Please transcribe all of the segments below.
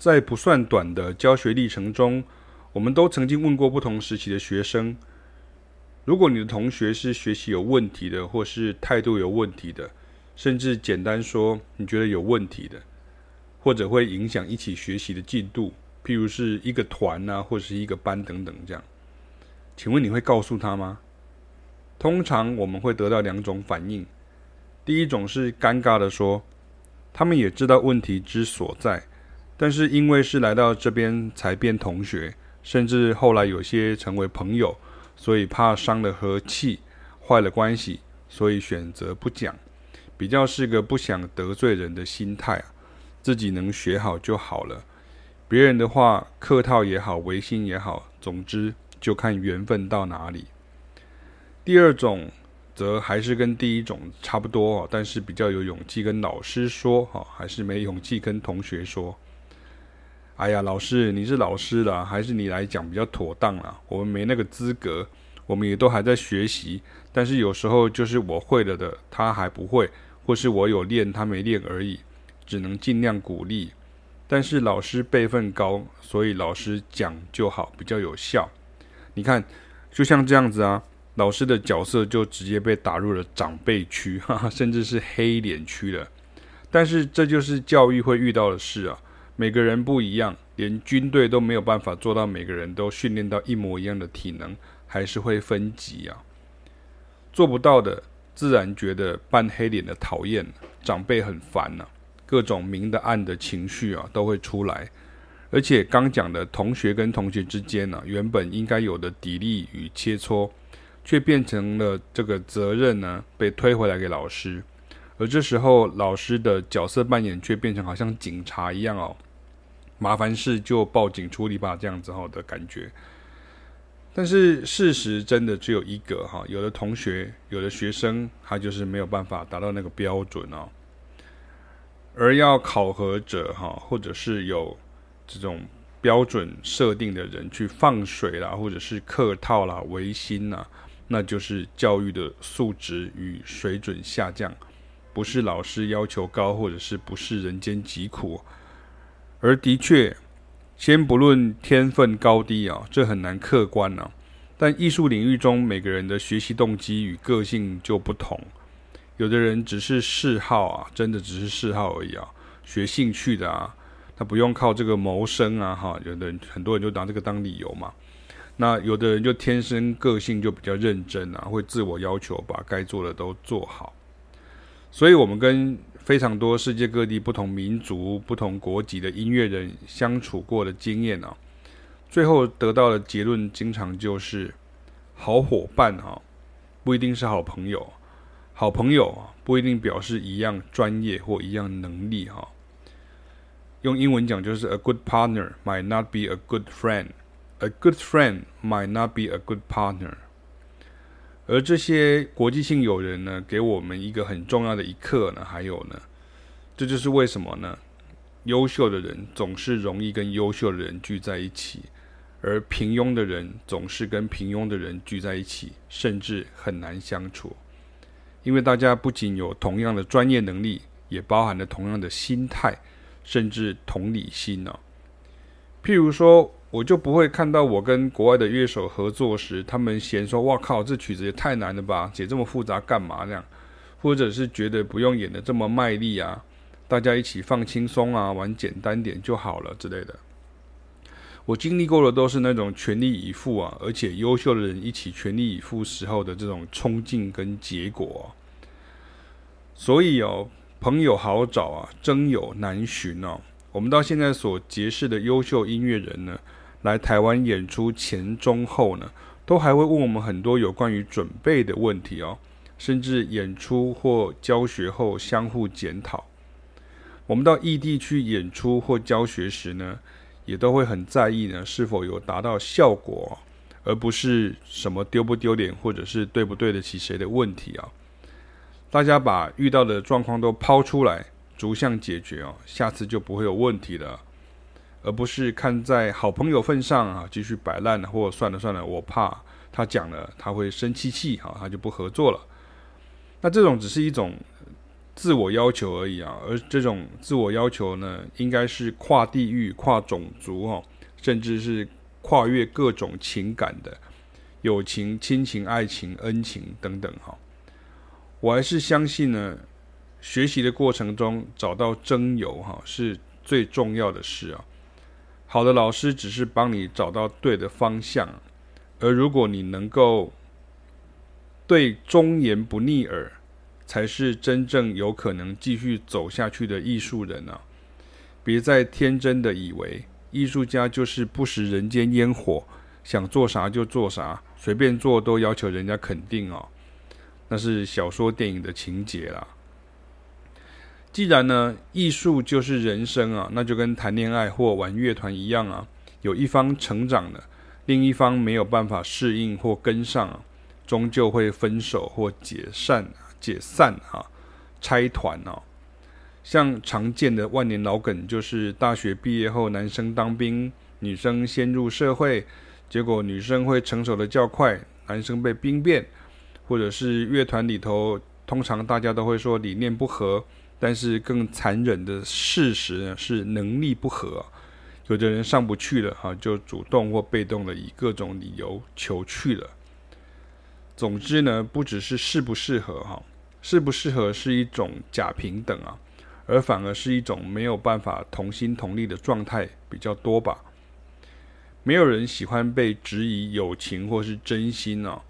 在不算短的教学历程中，我们都曾经问过不同时期的学生：如果你的同学是学习有问题的，或是态度有问题的，甚至简单说你觉得有问题的，或者会影响一起学习的进度，譬如是一个团啊，或是一个班等等这样，请问你会告诉他吗？通常我们会得到两种反应。第一种是尴尬的说，他们也知道问题之所在，但是因为是来到这边才变同学，甚至后来有些成为朋友，所以怕伤了和气，坏了关系，所以选择不讲，比较是个不想得罪人的心态啊，自己能学好就好了，别人的话客套也好，违心也好，总之就看缘分到哪里。第二种。则还是跟第一种差不多，但是比较有勇气跟老师说，哈，还是没勇气跟同学说。哎呀，老师，你是老师啦，还是你来讲比较妥当啦。我们没那个资格，我们也都还在学习。但是有时候就是我会了的，他还不会，或是我有练，他没练而已，只能尽量鼓励。但是老师辈分高，所以老师讲就好，比较有效。你看，就像这样子啊。老师的角色就直接被打入了长辈区，哈哈，甚至是黑脸区了。但是这就是教育会遇到的事啊！每个人不一样，连军队都没有办法做到每个人都训练到一模一样的体能，还是会分级啊。做不到的，自然觉得扮黑脸的讨厌，长辈很烦呐，各种明的暗的情绪啊都会出来。而且刚讲的同学跟同学之间呢，原本应该有的砥砺与切磋。却变成了这个责任呢，被推回来给老师，而这时候老师的角色扮演却变成好像警察一样哦，麻烦事就报警处理吧，这样子哈的感觉。但是事实真的只有一个哈，有的同学、有的学生，他就是没有办法达到那个标准哦，而要考核者哈，或者是有这种标准设定的人去放水啦，或者是客套啦、违心啦。那就是教育的素质与水准下降，不是老师要求高，或者是不是人间疾苦，而的确，先不论天分高低啊，这很难客观啊。但艺术领域中，每个人的学习动机与个性就不同，有的人只是嗜好啊，真的只是嗜好而已啊，学兴趣的啊，他不用靠这个谋生啊，哈，有的人很多人就拿这个当理由嘛。那有的人就天生个性就比较认真啊，会自我要求，把该做的都做好。所以，我们跟非常多世界各地不同民族、不同国籍的音乐人相处过的经验啊，最后得到的结论经常就是：好伙伴哈，不一定是好朋友；好朋友啊，不一定表示一样专业或一样能力哈。用英文讲就是 A good partner might not be a good friend。A good friend might not be a good partner。而这些国际性友人呢，给我们一个很重要的一课呢，还有呢，这就是为什么呢？优秀的人总是容易跟优秀的人聚在一起，而平庸的人总是跟平庸的人聚在一起，甚至很难相处。因为大家不仅有同样的专业能力，也包含了同样的心态，甚至同理心呢、哦。譬如说。我就不会看到我跟国外的乐手合作时，他们嫌说：“哇靠，这曲子也太难了吧，写这么复杂干嘛？”这样，或者是觉得不用演得这么卖力啊，大家一起放轻松啊，玩简单点就好了之类的。我经历过的都是那种全力以赴啊，而且优秀的人一起全力以赴时候的这种冲劲跟结果。所以哦，朋友好找啊，真友难寻哦。我们到现在所结识的优秀音乐人呢，来台湾演出前、中、后呢，都还会问我们很多有关于准备的问题哦，甚至演出或教学后相互检讨。我们到异地去演出或教学时呢，也都会很在意呢，是否有达到效果，而不是什么丢不丢脸或者是对不对得起谁的问题啊。大家把遇到的状况都抛出来，逐项解决哦，下次就不会有问题了。而不是看在好朋友份上啊，继续摆烂了，或算了算了，我怕他讲了他会生气气哈，他就不合作了。那这种只是一种自我要求而已啊，而这种自我要求呢，应该是跨地域、跨种族哦，甚至是跨越各种情感的，友情、亲情、爱情、恩情等等哈。我还是相信呢，学习的过程中找到真友哈，是最重要的事啊。好的老师只是帮你找到对的方向，而如果你能够对忠言不逆耳，才是真正有可能继续走下去的艺术人啊！别再天真的以为艺术家就是不食人间烟火，想做啥就做啥，随便做都要求人家肯定哦。那是小说电影的情节啦。既然呢，艺术就是人生啊，那就跟谈恋爱或玩乐团一样啊，有一方成长了，另一方没有办法适应或跟上，终究会分手或解散。解散啊，拆团啊，像常见的万年老梗就是大学毕业后，男生当兵，女生先入社会，结果女生会成熟的较快，男生被兵变，或者是乐团里头，通常大家都会说理念不合，但是更残忍的事实呢是能力不合，有的人上不去了哈，就主动或被动的以各种理由求去了。总之呢，不只是适不适合哈。适不适合是一种假平等啊，而反而是一种没有办法同心同力的状态比较多吧。没有人喜欢被质疑友情或是真心啊，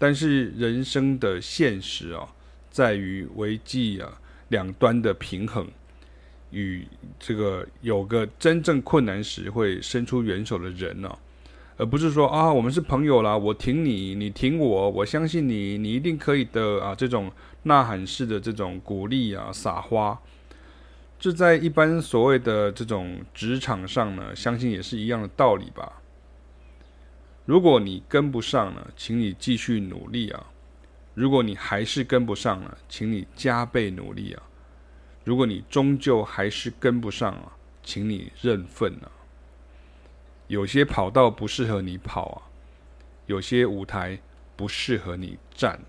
但是人生的现实啊，在于维系啊两端的平衡，与这个有个真正困难时会伸出援手的人呢、而不是说啊，我们是朋友啦，我挺你，你挺我，我相信你，你一定可以的啊！这种呐喊式的这种鼓励啊，撒花，这在一般所谓的这种职场上呢，相信也是一样的道理吧。如果你跟不上呢，请你继续努力啊；如果你还是跟不上了，请你加倍努力啊；如果你终究还是跟不上啊，请你认份啊。有些跑道不适合你跑啊，有些舞台不适合你站。